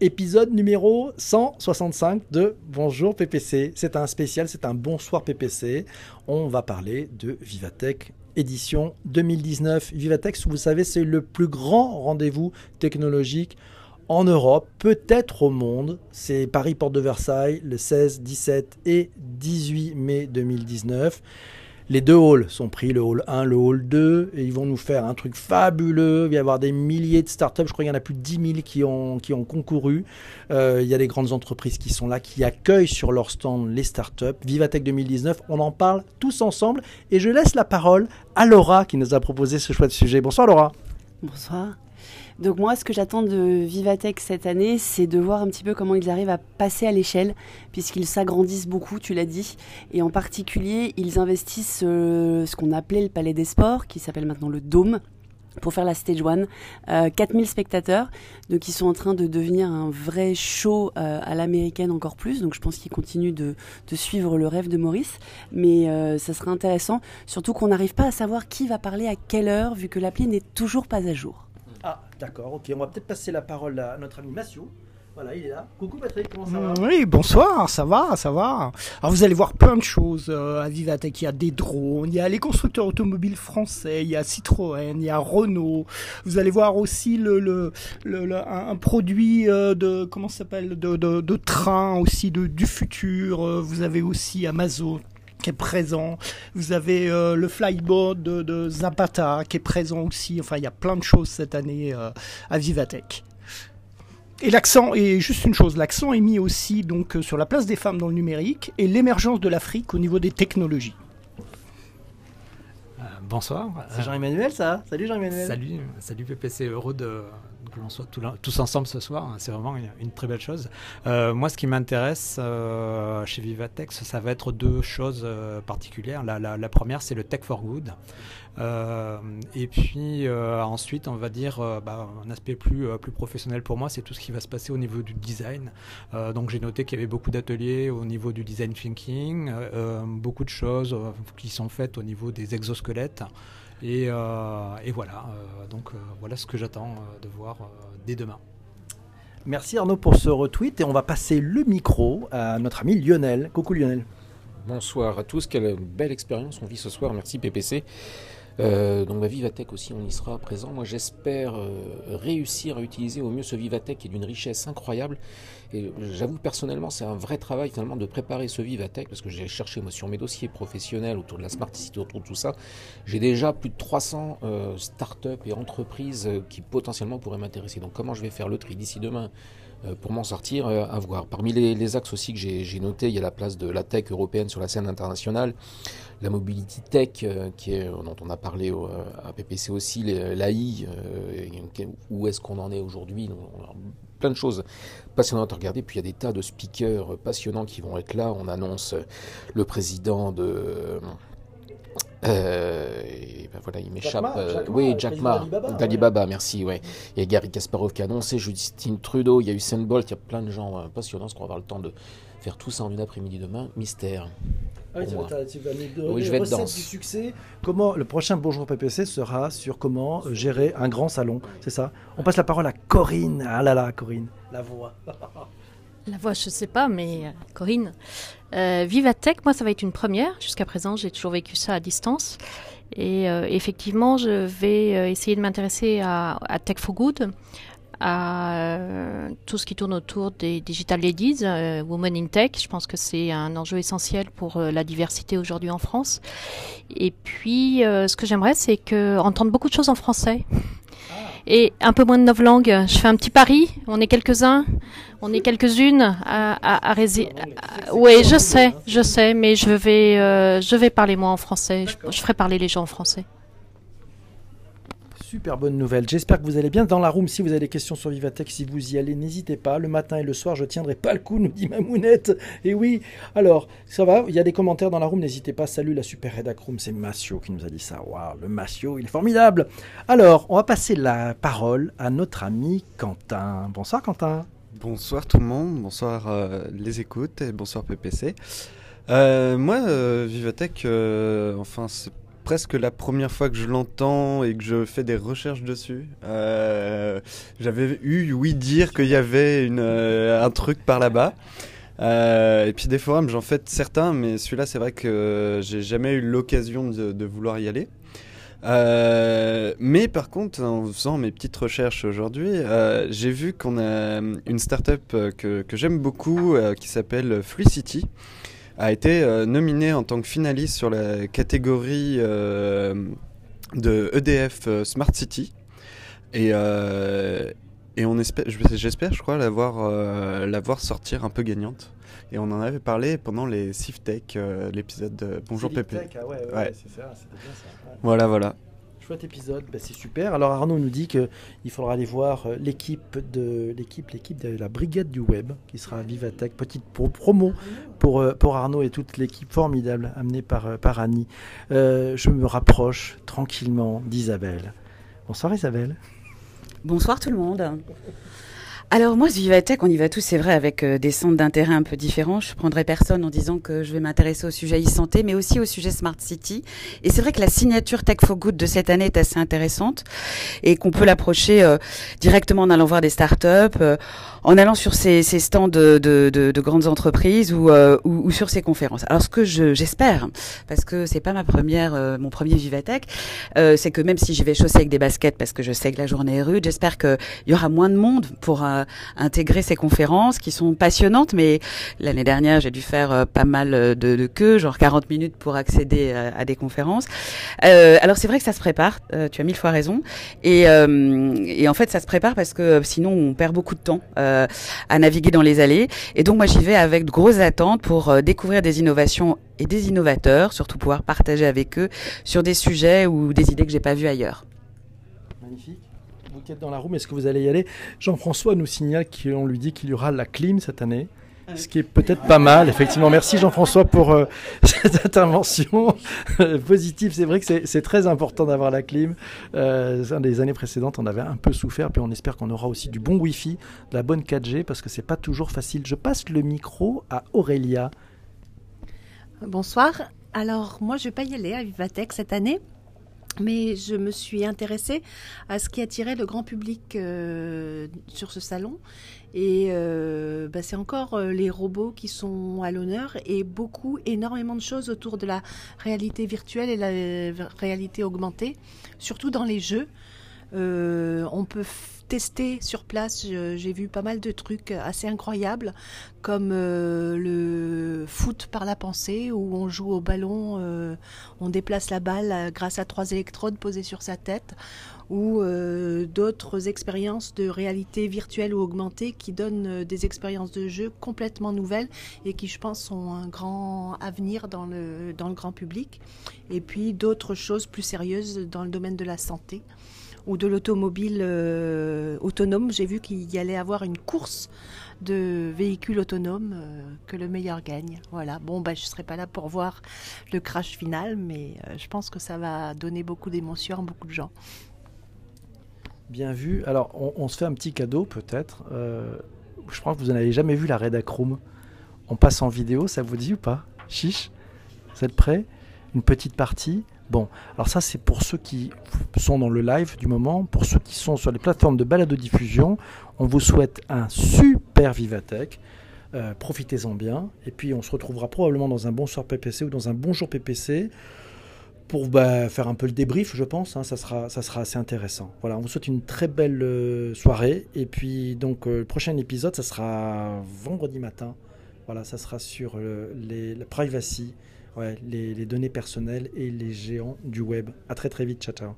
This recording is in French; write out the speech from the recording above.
épisode numéro 165 de Bonjour PPC. C'est un spécial, c'est un bonsoir PPC. On va parler de Vivatech édition 2019. Vivatech, vous savez, c'est le plus grand rendez-vous technologique en Europe, peut-être au monde. C'est Paris Porte de Versailles le 16, 17 et 18 mai 2019. Les deux halls sont pris, le hall 1, le hall 2, et ils vont nous faire un truc fabuleux. Il va y avoir des milliers de startups, je crois qu'il y en a plus de 10 000 qui ont, qui ont concouru. Euh, il y a des grandes entreprises qui sont là, qui accueillent sur leur stand les startups. Vivatech 2019, on en parle tous ensemble. Et je laisse la parole à Laura qui nous a proposé ce choix de sujet. Bonsoir Laura. Bonsoir. Donc moi, ce que j'attends de Vivatech cette année, c'est de voir un petit peu comment ils arrivent à passer à l'échelle, puisqu'ils s'agrandissent beaucoup, tu l'as dit, et en particulier, ils investissent euh, ce qu'on appelait le Palais des Sports, qui s'appelle maintenant le Dôme, pour faire la Stage 1. Euh, 4000 spectateurs, donc ils sont en train de devenir un vrai show euh, à l'américaine encore plus, donc je pense qu'ils continuent de, suivre le rêve de Maurice, mais euh, ça sera intéressant, surtout qu'on n'arrive pas à savoir qui va parler à quelle heure, vu que l'appli n'est toujours pas à jour. Ah, d'accord, ok. On va peut-être passer la parole à notre ami Massio. Voilà, il est là. Coucou Patrick, comment ça va? Oui, bonsoir, ça va, ça va. Alors vous allez voir plein de choses euh, à Vivatech. Il y a des drones, il y a les constructeurs automobiles français, il y a Citroën, il y a Renault. Vous allez voir aussi un produit euh, de comment s'appelle de, de, de, train aussi de, du futur. Euh, vous avez aussi Amazon qui est présent. Vous avez euh, le flyboard de, Zapata qui est présent aussi. Enfin, il y a plein de choses cette année euh, à Vivatech. Et l'accent, et juste une chose, l'accent est mis aussi donc sur la place des femmes dans le numérique et l'émergence de l'Afrique au niveau des technologies. Bonsoir. C'est Jean-Emmanuel ça Salut Jean-Emmanuel. Salut, salut PPC, heureux de, que l'on soit tous ensemble ce soir. C'est vraiment une, une, très belle chose. Euh, moi, ce qui m'intéresse euh, chez Vivatex, ça va être deux choses euh, particulières. La, la, la première, c'est le Tech for Good. Et puis ensuite, on va dire bah, un aspect plus, plus professionnel pour moi, c'est tout ce qui va se passer au niveau du design. donc j'ai noté qu'il y avait beaucoup d'ateliers au niveau du design thinking, beaucoup de choses qui sont faites au niveau des exosquelettes. Et, euh, et, voilà, euh, donc euh, voilà ce que j'attends de voir dès demain. Merci Arnaud pour ce retweet et on va passer le micro à notre ami Lionel. Coucou Lionel. Bonsoir à tous, quelle belle expérience on vit ce soir, merci PPC. Euh, donc ma Vivatech aussi, on y sera présent. Moi j'espère euh, réussir à utiliser au mieux ce Vivatech qui est d'une richesse incroyable. Et j'avoue personnellement c'est un vrai travail finalement de préparer ce Vivatech parce que j'ai cherché moi sur mes dossiers professionnels autour de la Smart City, autour de tout ça. J'ai déjà plus de 300 euh, startups et entreprises qui potentiellement pourraient m'intéresser. Donc comment je vais faire le tri? D'ici demain pour m'en sortir, à voir. Parmi les, axes aussi que j'ai notés, il y a la place de la tech européenne sur la scène internationale, la mobility tech, euh, qui dont on a parlé à PPC aussi, l'AI, euh, où est-ce qu'on en est aujourd'hui plein de choses passionnantes à regarder. Puis il y a des tas de speakers passionnants qui vont être là. On annonce le président de euh, ben voilà, il m'échappe. Euh, oui, Jack Ma, d'Alibaba, merci. Ouais. Il y a Gary Kasparov qui a annoncé, Justine Trudeau, il y a Usain Bolt, il y a plein de gens euh, passionnants. Est-ce qu'on va avoir le temps de faire tout ça en une après-midi demain Mystère. Ah oui, tu, vas, tu vas nous oui, je vais être du succès. Comment le prochain Bonjour PPC sera sur comment gérer un grand salon, c'est ça? On passe la parole à Corinne. Ah là là, Corinne, la voix. La voix, je ne sais pas, mais euh, Corinne. Euh, Vivatech, moi, ça va être une première. Jusqu'à présent, j'ai toujours vécu ça à distance. Et euh, effectivement, je vais euh, essayer de m'intéresser à, Tech for Good, à tout ce qui tourne autour des Digital Ladies, Women in Tech. Je pense que c'est un enjeu essentiel pour la diversité aujourd'hui en France. Et puis, ce que j'aimerais, c'est que entendre beaucoup de choses en français et un peu moins de novlangue. Je fais un petit pari, on est quelques-uns, on est quelques-unes à, à. Oui, je sais, je sais, mais je vais, euh, je vais parler moi en français. Je ferai parler les gens en français. Super bonne nouvelle. J'espère que vous allez bien. Dans la room, si vous avez des questions sur Vivatech, si vous y allez, n'hésitez pas. Le matin et le soir, je tiendrai pas le coup, nous dit Mamounette. Et oui, alors, ça va, il y a des commentaires dans la room, n'hésitez pas. Salut la super redac room, c'est Massio qui nous a dit ça. Waouh, le Massio, il est formidable. Alors, on va passer la parole à notre ami Quentin. Bonsoir Quentin. Bonsoir tout le monde, bonsoir euh, les écoutes bonsoir PPC. Euh, moi, euh, Vivatech, enfin, c'est presque la première fois que je l'entends et que je fais des recherches dessus. Euh, J'avais eu oui dire qu'il y avait une, euh, un truc par là-bas. Euh, et puis des forums, j'en fais certains, mais celui-là, c'est vrai que j'ai jamais eu l'occasion de, vouloir y aller. Mais par contre, en faisant mes petites recherches aujourd'hui, j'ai vu qu'on a une startup que, que j'aime beaucoup qui s'appelle Fluicity a été euh, nominée en tant que finaliste sur la catégorie euh, de EDF euh, Smart City. Et, et on espère, j'espère, je crois, la voir, la voir sortir un peu gagnante. Et on en avait parlé pendant les SIFTech, euh, l'épisode de Bonjour Pépé. Ah ouais, ouais, ouais. c'est ça, c'était bien ça. Ouais. Voilà, voilà. Épisode, bah, c'est super. Alors Arnaud nous dit qu'il faudra aller voir euh, l'équipe de l'équipe, l'équipe de la brigade du web qui sera à Vivatech. Petite pour, promo pour, euh, pour Arnaud et toute l'équipe formidable amenée par, par Annie. Euh, je me rapproche tranquillement d'Isabelle. Bonsoir Isabelle. Bonsoir tout le monde. Alors moi, Vivatech, on y va tous, c'est vrai, avec euh, des centres d'intérêt un peu différents. Je prendrai personne en disant que je vais m'intéresser au sujet e-santé, mais aussi au sujet Smart City. Et c'est vrai que la signature Tech for Good de cette année est assez intéressante et qu'on peut l'approcher euh, directement en allant voir des startups, euh, en allant sur ces, stands de, de, de, de, grandes entreprises ou, sur ces conférences. Alors ce que j'espère, parce que c'est pas ma première, mon premier Vivatech, c'est que même si j'y vais chausser avec des baskets parce que je sais que la journée est rude, j'espère qu'il y aura moins de monde pour euh, intégrer ces conférences qui sont passionnantes. Mais l'année dernière, j'ai dû faire euh, pas mal de, de queues, genre 40 minutes pour accéder à, des conférences. Euh, alors c'est vrai que ça se prépare. tu as mille fois raison. Et, et en fait, ça se prépare parce que sinon on perd beaucoup de temps. Euh, à naviguer dans les allées. Et donc moi j'y vais avec de grosses attentes pour euh, découvrir des innovations et des innovateurs, surtout pouvoir partager avec eux sur des sujets ou des idées que j'ai pas vues ailleurs. Magnifique. Vous qui êtes dans la room, est-ce que vous allez y aller Jean-François nous signale qu'on lui dit qu'il y aura la clim cette année ce qui est peut-être pas mal, effectivement. Merci Jean-François pour euh, cette intervention positive. C'est vrai que c'est très important d'avoir la clim. Euh, les années précédentes, on avait un peu souffert, puis on espère qu'on aura aussi du bon Wi-Fi, de la bonne 4G, parce que c'est pas toujours facile. Je passe le micro à Aurélia. Bonsoir. Alors, moi, je vais pas y aller à Vivatech cette année. Mais je me suis intéressée à ce qui attirait le grand public euh, sur ce salon. Et euh, bah, c'est encore euh, les robots qui sont à l'honneur et beaucoup, énormément de choses autour de la réalité virtuelle et la réalité augmentée, surtout dans les jeux. Euh, on peut tester sur place, j'ai vu pas mal de trucs assez incroyables, comme euh, le foot par la pensée, où on joue au ballon, euh, on déplace la balle grâce à trois électrodes posées sur sa tête, ou d'autres expériences de réalité virtuelle ou augmentée qui donnent des expériences de jeu complètement nouvelles et qui, je pense, ont un grand avenir dans le grand public. Et puis d'autres choses plus sérieuses dans le domaine de la santé ou de l'automobile euh, autonome. J'ai vu qu'il y allait avoir une course de véhicules autonomes, euh, que le meilleur gagne. Voilà. Bon, bah, je ne serai pas là pour voir le crash final, mais euh, je pense que ça va donner beaucoup d'émotions à beaucoup de gens. Bien vu. Alors, on, se fait un petit cadeau peut-être. Je crois que vous n'avez jamais vu la Redacroom. On passe en vidéo, ça vous dit ou pas? Chiche? Vous êtes prêts? Une petite partie? Bon, alors ça c'est pour ceux qui sont dans le live du moment, pour ceux qui sont sur les plateformes de balado-diffusion, on vous souhaite un super Vivatech. Euh, Profitez-en bien. Et puis on se retrouvera probablement dans un bonsoir PPC ou dans un bonjour PPC pour bah, faire un peu le débrief, je pense. Hein, ça, sera, assez intéressant. Voilà, on vous souhaite une très belle euh, soirée. Et puis donc euh, le prochain épisode, ça sera vendredi matin. Voilà, ça sera sur les, la privacy. Ouais, les, données personnelles et les géants du web. À très très vite, ciao ciao.